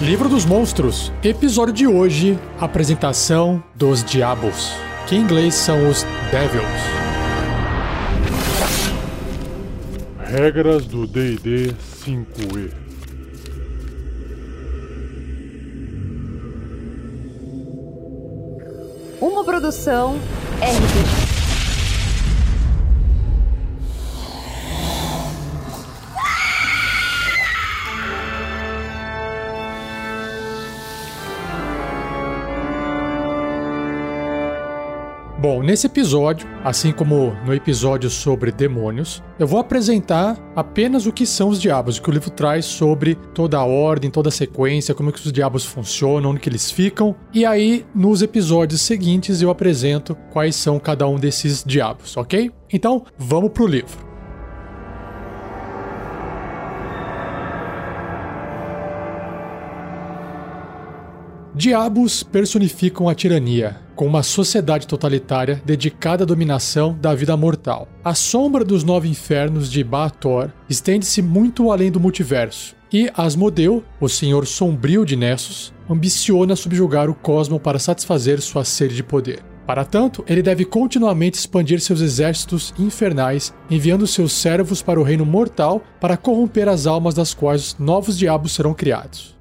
Livro dos Monstros, episódio de hoje, apresentação dos diabos, que em inglês são os Devils. Regras do D&D 5e Uma produção RPG. Bom, nesse episódio, assim como no episódio sobre demônios, eu vou apresentar apenas o que são os diabos, o que o livro traz sobre toda a ordem, toda a sequência, como é que os diabos funcionam, onde que eles ficam. E aí, nos episódios seguintes, eu apresento quais são cada um desses diabos, ok? Então, vamos pro livro. Diabos personificam a tirania, com uma sociedade totalitária dedicada à dominação da vida mortal. A sombra dos nove infernos de Baator estende-se muito além do multiverso, e Asmodeu, o senhor sombrio de Nessus, ambiciona subjugar o cosmo para satisfazer sua sede de poder. Para tanto, ele deve continuamente expandir seus exércitos infernais, enviando seus servos para o reino mortal para corromper as almas das quais novos diabos serão criados.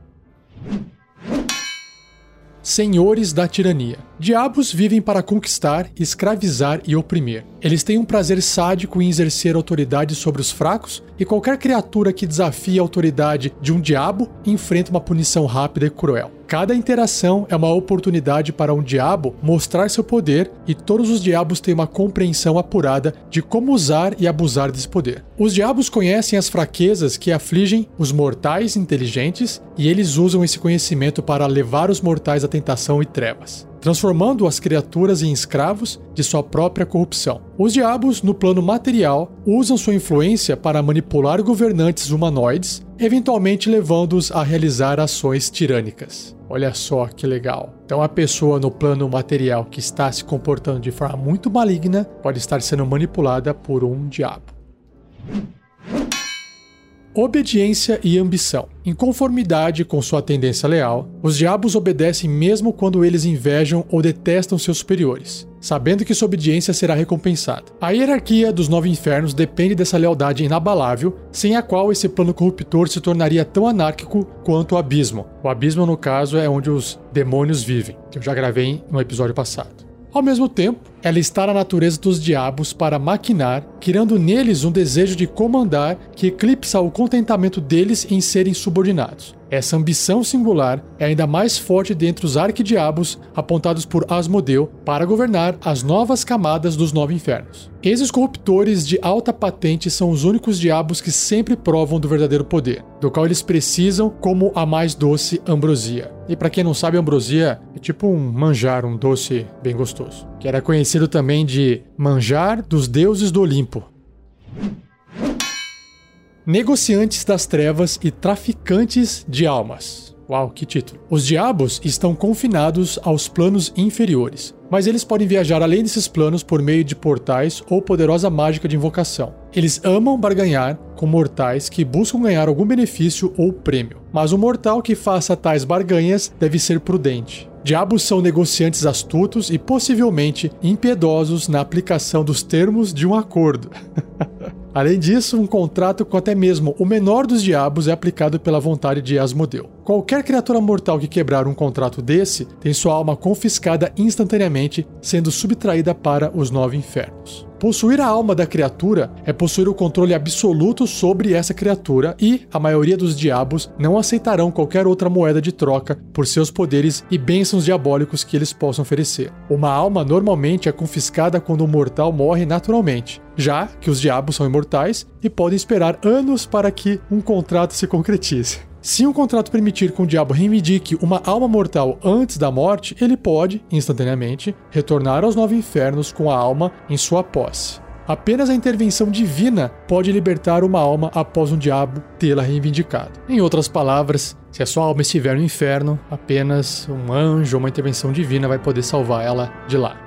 Senhores da tirania. Diabos vivem para conquistar, escravizar e oprimir. Eles têm um prazer sádico em exercer autoridade sobre os fracos, e qualquer criatura que desafie a autoridade de um diabo enfrenta uma punição rápida e cruel. Cada interação é uma oportunidade para um diabo mostrar seu poder, e todos os diabos têm uma compreensão apurada de como usar e abusar desse poder. Os diabos conhecem as fraquezas que afligem os mortais inteligentes, e eles usam esse conhecimento para levar os mortais à tentação e trevas transformando as criaturas em escravos de sua própria corrupção. Os diabos, no plano material, usam sua influência para manipular governantes humanoides, eventualmente levando-os a realizar ações tirânicas. Olha só que legal. Então, a pessoa no plano material que está se comportando de forma muito maligna pode estar sendo manipulada por um diabo. Obediência e ambição. Em conformidade com sua tendência leal, os diabos obedecem mesmo quando eles invejam ou detestam seus superiores, sabendo que sua obediência será recompensada. A hierarquia dos nove infernos depende dessa lealdade inabalável, sem a qual esse plano corruptor se tornaria tão anárquico quanto o abismo. O abismo, no caso, é onde os demônios vivem, que eu já gravei no episódio passado. Ao mesmo tempo, ela está na natureza dos diabos para maquinar, criando neles um desejo de comandar que eclipsa o contentamento deles em serem subordinados. Essa ambição singular é ainda mais forte dentre os arquidiabos apontados por Asmodeu para governar as novas camadas dos nove infernos. Esses corruptores de alta patente são os únicos diabos que sempre provam do verdadeiro poder, do qual eles precisam como a mais doce ambrosia. E para quem não sabe, ambrosia é tipo um manjar, um doce bem gostoso, que era conhecido também de manjar dos deuses do Olimpo. Negociantes das Trevas e Traficantes de Almas. Uau, que título! Os diabos estão confinados aos planos inferiores, mas eles podem viajar além desses planos por meio de portais ou poderosa mágica de invocação. Eles amam barganhar com mortais que buscam ganhar algum benefício ou prêmio, mas o mortal que faça tais barganhas deve ser prudente. Diabos são negociantes astutos e possivelmente impiedosos na aplicação dos termos de um acordo. Além disso, um contrato com até mesmo o menor dos diabos é aplicado pela vontade de Asmodeu. Qualquer criatura mortal que quebrar um contrato desse tem sua alma confiscada instantaneamente, sendo subtraída para os nove infernos. Possuir a alma da criatura é possuir o controle absoluto sobre essa criatura e a maioria dos diabos não aceitarão qualquer outra moeda de troca por seus poderes e bênçãos diabólicos que eles possam oferecer. Uma alma normalmente é confiscada quando o mortal morre naturalmente, já que os diabos são imortais e podem esperar anos para que um contrato se concretize. Se um contrato permitir que um diabo reivindique uma alma mortal antes da morte, ele pode, instantaneamente, retornar aos nove infernos com a alma em sua posse. Apenas a intervenção divina pode libertar uma alma após um diabo tê-la reivindicado. Em outras palavras, se a sua alma estiver no inferno, apenas um anjo ou uma intervenção divina vai poder salvar ela de lá.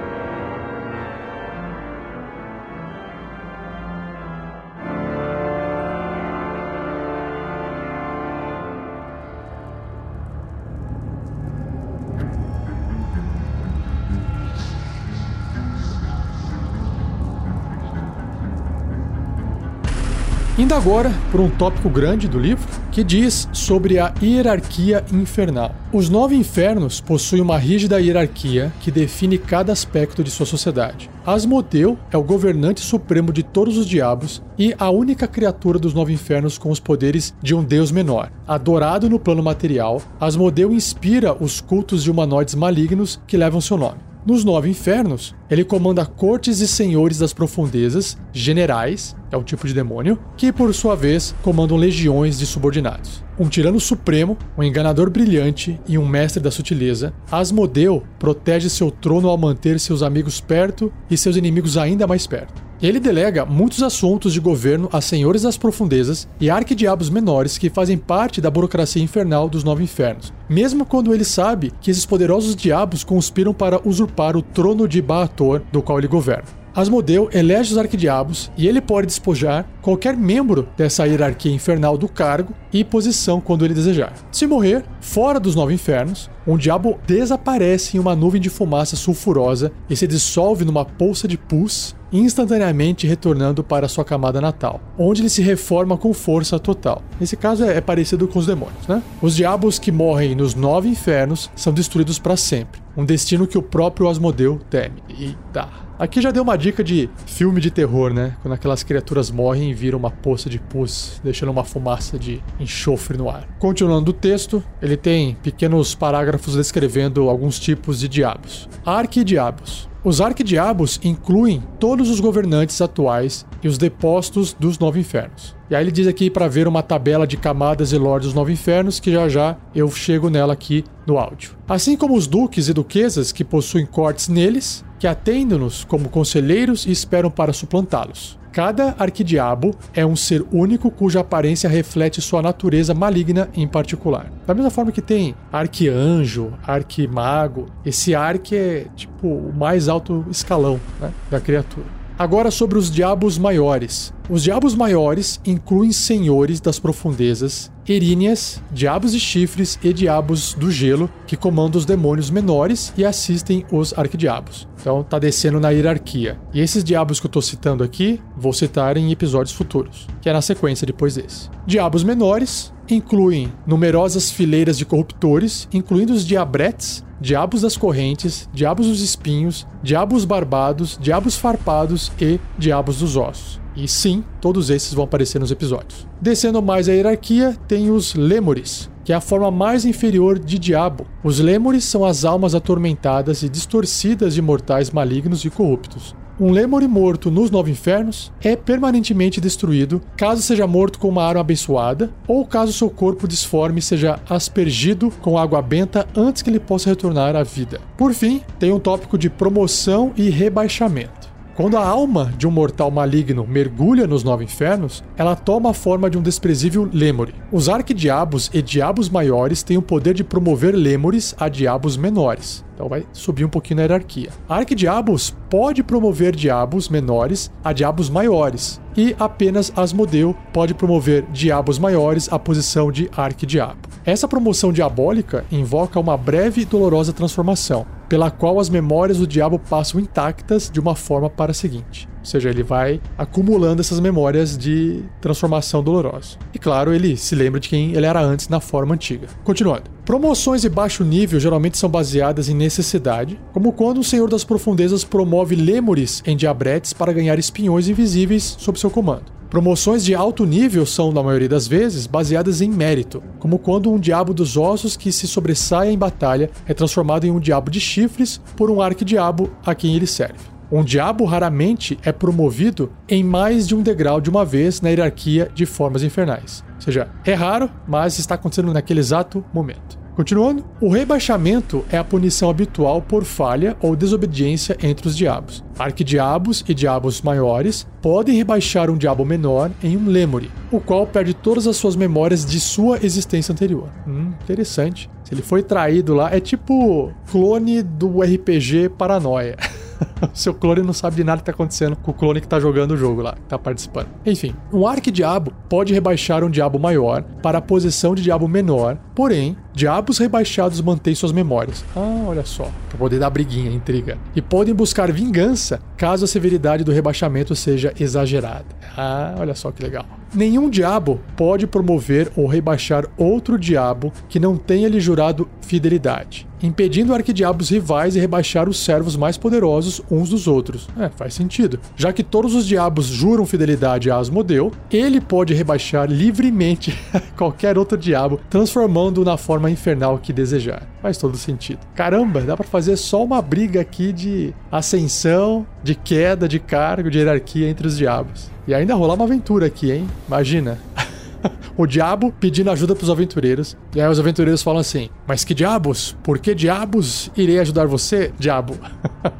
Indo agora por um tópico grande do livro, que diz sobre a hierarquia infernal. Os nove infernos possuem uma rígida hierarquia que define cada aspecto de sua sociedade. Asmodeu é o governante supremo de todos os diabos e a única criatura dos nove infernos com os poderes de um deus menor. Adorado no plano material, Asmodeu inspira os cultos de humanoides malignos que levam seu nome. Nos nove infernos, ele comanda cortes e senhores das profundezas, generais, é um tipo de demônio, que por sua vez comandam legiões de subordinados. Um tirano supremo, um enganador brilhante e um mestre da sutileza, Asmodeu protege seu trono ao manter seus amigos perto e seus inimigos ainda mais perto. Ele delega muitos assuntos de governo a senhores das profundezas e arquidiabos menores que fazem parte da burocracia infernal dos nove infernos, mesmo quando ele sabe que esses poderosos diabos conspiram para usurpar o trono de Baator, do qual ele governa. Asmodeu elege os arquidiabos e ele pode despojar qualquer membro dessa hierarquia infernal do cargo e posição quando ele desejar. Se morrer, fora dos nove infernos, um diabo desaparece em uma nuvem de fumaça sulfurosa e se dissolve numa poça de pus, instantaneamente retornando para sua camada natal, onde ele se reforma com força total. Nesse caso é, parecido com os demônios, né? Os diabos que morrem nos nove infernos são destruídos para sempre, um destino que o próprio Asmodeu teme. Eita. Aqui já deu uma dica de filme de terror, né? Quando aquelas criaturas morrem e viram uma poça de pus, deixando uma fumaça de enxofre no ar. Continuando o texto, ele tem pequenos parágrafos descrevendo alguns tipos de diabos. Arquidiabos. Os arquidiabos incluem todos os governantes atuais e os depostos dos nove infernos. E aí ele diz aqui para ver uma tabela de camadas e lords dos nove infernos, que já já eu chego nela aqui no áudio. Assim como os duques e duquesas que possuem cortes neles, que atendem-nos como conselheiros e esperam para suplantá-los. Cada arquidiabo é um ser único cuja aparência reflete sua natureza maligna em particular. Da mesma forma que tem arquianjo, arquimago, esse arque é tipo o mais alto escalão né, da criatura. Agora sobre os diabos maiores. Os diabos maiores incluem senhores das profundezas, eríneas, diabos de chifres e diabos do gelo, que comandam os demônios menores e assistem os arquidiabos. Então tá descendo na hierarquia. E esses diabos que eu tô citando aqui, vou citar em episódios futuros, que é na sequência depois desse. Diabos menores incluem numerosas fileiras de corruptores, incluindo os diabretes, diabos das correntes, diabos dos espinhos, diabos barbados, diabos farpados e diabos dos ossos. E sim, todos esses vão aparecer nos episódios. Descendo mais a hierarquia, tem os Lemures, que é a forma mais inferior de diabo. Os Lemures são as almas atormentadas e distorcidas de mortais malignos e corruptos. Um Lemure morto nos Nove Infernos é permanentemente destruído caso seja morto com uma arma abençoada ou caso seu corpo disforme seja aspergido com água benta antes que ele possa retornar à vida. Por fim, tem um tópico de promoção e rebaixamento. Quando a alma de um mortal maligno mergulha nos nove infernos, ela toma a forma de um desprezível lemure. Os arquidiabos e diabos maiores têm o poder de promover lemures a diabos menores. Então vai subir um pouquinho na hierarquia. Arquidiabos pode promover diabos menores a diabos maiores. E apenas Asmodeu pode promover diabos maiores à posição de arquidiabo. Essa promoção diabólica invoca uma breve e dolorosa transformação, pela qual as memórias do diabo passam intactas de uma forma para a seguinte. Ou seja, ele vai acumulando essas memórias de transformação dolorosa. E claro, ele se lembra de quem ele era antes na forma antiga. Continuando. Promoções de baixo nível geralmente são baseadas em necessidade, como quando o Senhor das Profundezas promove lêmures em diabretes para ganhar espinhões invisíveis sob seu comando. Promoções de alto nível são, na maioria das vezes, baseadas em mérito, como quando um diabo dos ossos que se sobressai em batalha é transformado em um diabo de chifres por um arquidiabo a quem ele serve. Um diabo raramente é promovido em mais de um degrau de uma vez na hierarquia de formas infernais. Ou seja, é raro, mas está acontecendo naquele exato momento. Continuando, o rebaixamento é a punição habitual por falha ou desobediência entre os diabos. Arquidiabos e diabos maiores podem rebaixar um diabo menor em um lemure, o qual perde todas as suas memórias de sua existência anterior. Hum, interessante. Se ele foi traído lá, é tipo clone do RPG Paranoia. seu clone não sabe de nada que tá acontecendo com o clone que tá jogando o jogo lá, que tá participando. Enfim, um arquidiabo pode rebaixar um diabo maior para a posição de diabo menor, porém, diabos rebaixados mantêm suas memórias. Ah, olha só, pra poder dar briguinha, intriga. E podem buscar vingança caso a severidade do rebaixamento seja exagerada. Ah, olha só que legal. Nenhum diabo pode promover ou rebaixar outro diabo que não tenha lhe jurado fidelidade, impedindo arquidiabos rivais de rebaixar os servos mais poderosos uns dos outros. É, faz sentido. Já que todos os diabos juram fidelidade a Asmodeu, ele pode rebaixar livremente qualquer outro diabo, transformando-o na forma infernal que desejar. Faz todo sentido. Caramba, dá para fazer só uma briga aqui de ascensão, de queda de cargo, de hierarquia entre os diabos. E ainda rolar uma aventura aqui, hein? Imagina. o diabo pedindo ajuda para os aventureiros. E aí os aventureiros falam assim: Mas que diabos? Por que diabos irei ajudar você, diabo?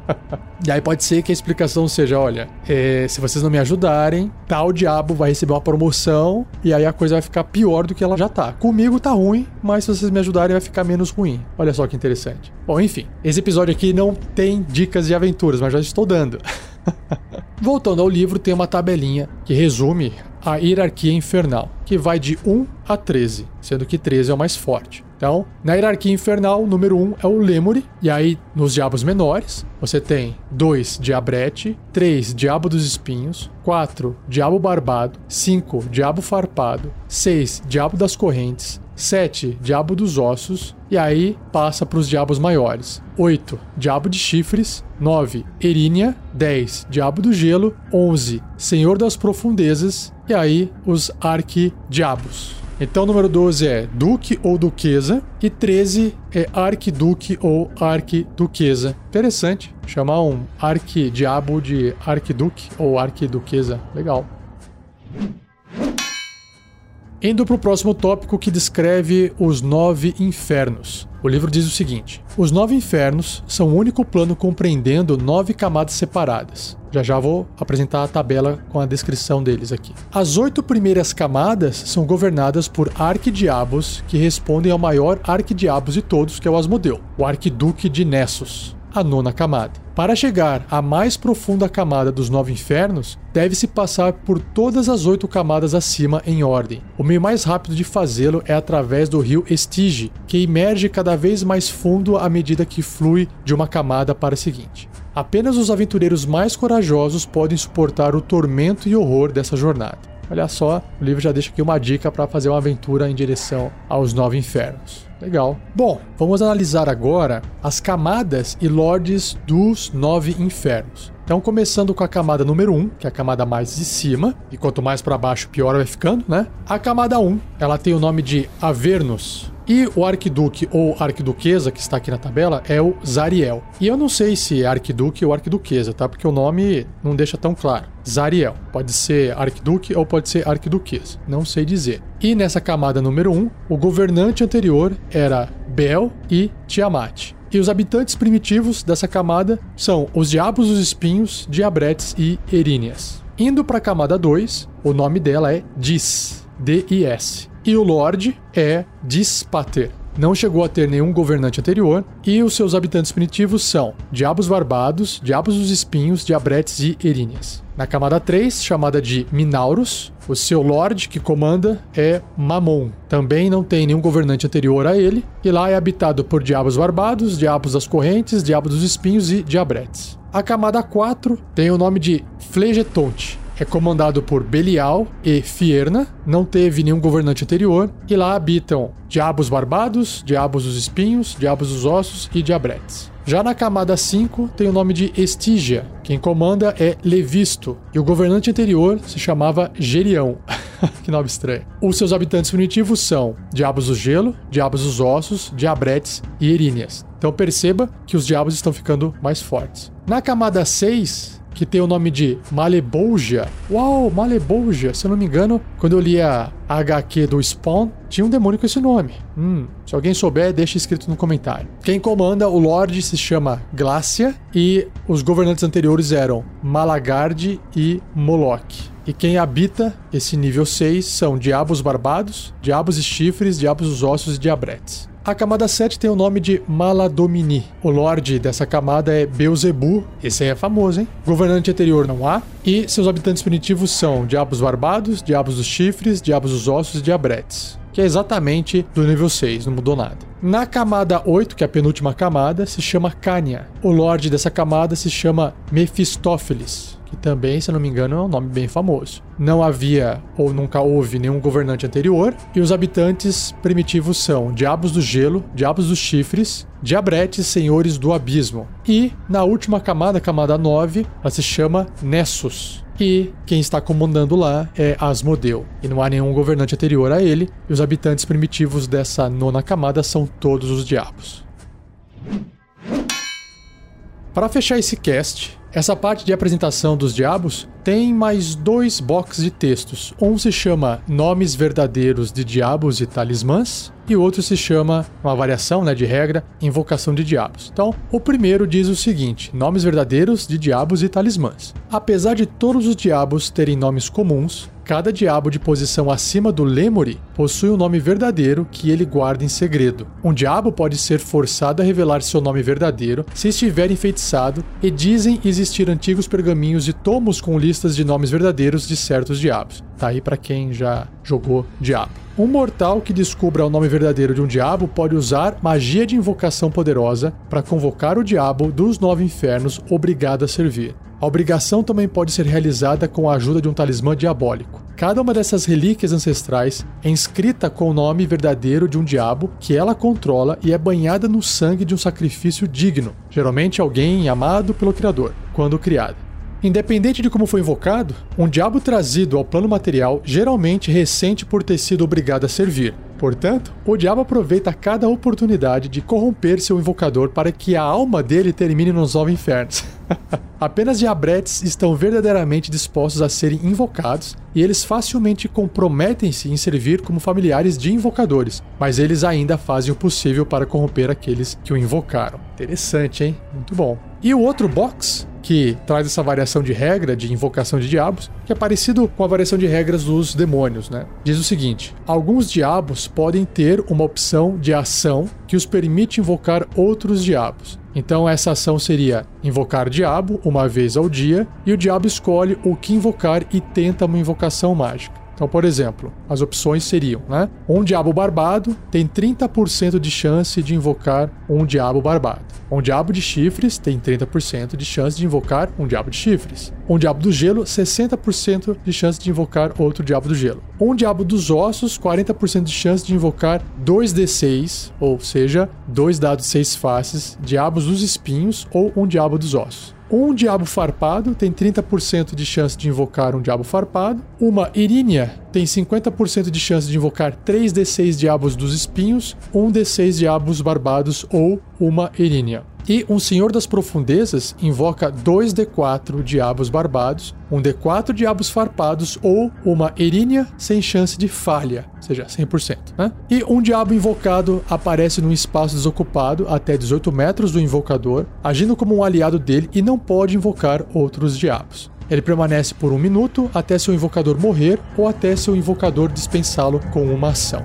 e aí pode ser que a explicação seja: olha, é, se vocês não me ajudarem, tal diabo vai receber uma promoção e aí a coisa vai ficar pior do que ela já tá. Comigo tá ruim, mas se vocês me ajudarem vai ficar menos ruim. Olha só que interessante. Bom, enfim, esse episódio aqui não tem dicas de aventuras, mas já estou dando. Voltando ao livro, tem uma tabelinha que resume a hierarquia infernal, que vai de 1 a 13, sendo que 13 é o mais forte. Então, na hierarquia infernal, o número 1 é o Lemure, e aí nos diabos menores, você tem 2 Diabrete, 3 Diabo dos Espinhos, 4 Diabo Barbado, 5 Diabo Farpado, 6 Diabo das Correntes, 7. Diabo dos Ossos. E aí passa para os diabos maiores. 8. Diabo de Chifres. 9. Erínia. 10. Diabo do Gelo. 11. Senhor das Profundezas. E aí os Arquidiabos. Então, número 12 é Duque ou Duquesa. E 13 é Arquiduque ou Arquiduquesa. Interessante. Chamar um Arquidiabo de Arquiduque ou Arquiduquesa. Legal. Indo para o próximo tópico que descreve os nove infernos. O livro diz o seguinte: Os nove infernos são o único plano compreendendo nove camadas separadas. Já já vou apresentar a tabela com a descrição deles aqui. As oito primeiras camadas são governadas por arquidiabos que respondem ao maior arquidiabos de todos, que é o Asmodeu, o arquiduque de Nessos a nona camada. Para chegar à mais profunda camada dos nove infernos, deve-se passar por todas as oito camadas acima em ordem. O meio mais rápido de fazê-lo é através do rio Estige, que emerge cada vez mais fundo à medida que flui de uma camada para a seguinte. Apenas os aventureiros mais corajosos podem suportar o tormento e horror dessa jornada. Olha só, o livro já deixa aqui uma dica para fazer uma aventura em direção aos nove infernos. Legal. Bom, vamos analisar agora as camadas e lords dos nove infernos. Então, começando com a camada número 1, que é a camada mais de cima, e quanto mais para baixo, pior vai ficando, né? A camada 1, ela tem o nome de Avernus, e o arquiduque ou arquiduquesa, que está aqui na tabela, é o Zariel. E eu não sei se é arquiduque ou arquiduquesa, tá? Porque o nome não deixa tão claro. Zariel. Pode ser arquiduque ou pode ser arquiduquesa. Não sei dizer. E nessa camada número 1, o governante anterior era Bel e Tiamat. E os habitantes primitivos dessa camada são os Diabos dos Espinhos, Diabretes e Eríneas. Indo para a camada 2, o nome dela é Dis, D-I-S. E o Lorde é Dispater. Não chegou a ter nenhum governante anterior, e os seus habitantes primitivos são Diabos Barbados, Diabos dos Espinhos, Diabretes e Eríneas. Na camada 3, chamada de Minauros, o seu Lorde que comanda é Mamon. Também não tem nenhum governante anterior a ele, e lá é habitado por Diabos Barbados, Diabos das Correntes, Diabos dos Espinhos e Diabretes. A camada 4 tem o nome de Flegetonte, é comandado por Belial e Fierna, não teve nenhum governante anterior, e lá habitam Diabos Barbados, Diabos dos Espinhos, Diabos dos Ossos e Diabretes. Já na camada 5 tem o nome de Estígia. Quem comanda é Levisto, e o governante anterior se chamava Gerião. que nome estranho. Os seus habitantes primitivos são Diabos do Gelo, Diabos dos Ossos, Diabretes e Eríneas. Então perceba que os diabos estão ficando mais fortes. Na camada 6 que tem o nome de Malebolgia. Uau, Malebolgia. Se eu não me engano, quando eu li a HQ do Spawn, tinha um demônio com esse nome. Hum, se alguém souber, deixa escrito no comentário. Quem comanda o Lorde se chama Glácia e os governantes anteriores eram Malagarde e Moloch. E quem habita esse nível 6 são diabos barbados, diabos e chifres, diabos os ossos e diabretes. A camada 7 tem o nome de Maladomini. O lorde dessa camada é Beuzebu, esse aí é famoso, hein? Governante anterior não há. E seus habitantes primitivos são diabos barbados, diabos dos chifres, diabos dos ossos e diabretes. Que é exatamente do nível 6, não mudou nada. Na camada 8, que é a penúltima camada, se chama Cânia. O lorde dessa camada se chama Mefistófeles que também, se não me engano, é um nome bem famoso. Não havia ou nunca houve nenhum governante anterior, e os habitantes primitivos são diabos do gelo, diabos dos chifres, diabretes, senhores do abismo. E na última camada, camada 9, ela se chama Nessus. E quem está comandando lá é Asmodeu. E não há nenhum governante anterior a ele, e os habitantes primitivos dessa nona camada são todos os diabos. Para fechar esse cast, essa parte de apresentação dos diabos tem mais dois boxes de textos. Um se chama Nomes Verdadeiros de Diabos e Talismãs, e o outro se chama, uma variação né, de regra, Invocação de Diabos. Então, o primeiro diz o seguinte: Nomes Verdadeiros de Diabos e Talismãs. Apesar de todos os diabos terem nomes comuns, Cada diabo de posição acima do Lemuri possui um nome verdadeiro que ele guarda em segredo. Um diabo pode ser forçado a revelar seu nome verdadeiro se estiver enfeitiçado, e dizem existir antigos pergaminhos e tomos com listas de nomes verdadeiros de certos diabos. Tá aí para quem já jogou diabo. Um mortal que descubra o nome verdadeiro de um diabo pode usar magia de invocação poderosa para convocar o diabo dos nove infernos obrigado a servir. A obrigação também pode ser realizada com a ajuda de um talismã diabólico. Cada uma dessas relíquias ancestrais é inscrita com o nome verdadeiro de um diabo que ela controla e é banhada no sangue de um sacrifício digno, geralmente alguém amado pelo Criador, quando criada. Independente de como foi invocado, um diabo trazido ao plano material geralmente ressente por ter sido obrigado a servir. Portanto, o diabo aproveita cada oportunidade de corromper seu invocador para que a alma dele termine nos nove infernos. Apenas diabretes estão verdadeiramente dispostos a serem invocados e eles facilmente comprometem-se em servir como familiares de invocadores, mas eles ainda fazem o possível para corromper aqueles que o invocaram. Interessante, hein? Muito bom. E o outro box que traz essa variação de regra de invocação de diabos, que é parecido com a variação de regras dos demônios, né? Diz o seguinte: alguns diabos podem ter uma opção de ação que os permite invocar outros diabos. Então essa ação seria invocar diabo uma vez ao dia, e o diabo escolhe o que invocar e tenta uma invocação mágica. Então, por exemplo, as opções seriam, né? Um diabo barbado tem 30% de chance de invocar um diabo barbado. Um diabo de chifres tem 30% de chance de invocar um diabo de chifres. Um diabo do gelo, 60% de chance de invocar outro diabo do gelo. Um diabo dos ossos, 40% de chance de invocar 2d6, ou seja, dois dados seis faces, diabos dos espinhos ou um diabo dos ossos. Um diabo farpado tem 30% de chance de invocar um diabo farpado. Uma irínia tem 50% de chance de invocar 3d6 diabos dos espinhos, um d6 diabos barbados ou uma irínia. E um Senhor das Profundezas invoca 2d4 diabos barbados, um d4 diabos farpados ou uma erínia sem chance de falha, ou seja, 100%. Né? E um diabo invocado aparece num espaço desocupado até 18 metros do invocador, agindo como um aliado dele e não pode invocar outros diabos. Ele permanece por um minuto até seu invocador morrer ou até seu invocador dispensá-lo com uma ação.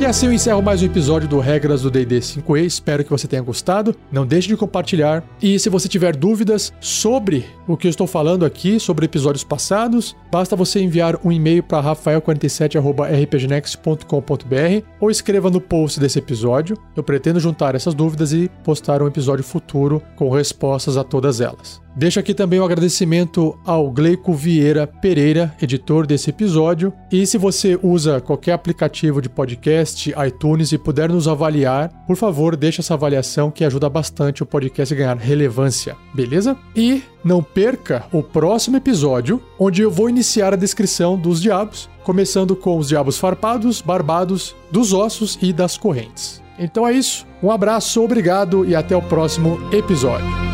E assim eu encerro mais um episódio do Regras do D&D 5e. Espero que você tenha gostado. Não deixe de compartilhar. E se você tiver dúvidas sobre o que eu estou falando aqui, sobre episódios passados, basta você enviar um e-mail para rafael47@rpgnext.com.br ou escreva no post desse episódio. Eu pretendo juntar essas dúvidas e postar um episódio futuro com respostas a todas elas. Deixo aqui também o um agradecimento ao Gleico Vieira Pereira, editor desse episódio. E se você usa qualquer aplicativo de podcast, iTunes e puder nos avaliar, por favor, deixe essa avaliação que ajuda bastante o podcast a ganhar relevância, beleza? E não perca o próximo episódio, onde eu vou iniciar a descrição dos diabos, começando com os diabos farpados, barbados, dos ossos e das correntes. Então é isso. Um abraço, obrigado e até o próximo episódio.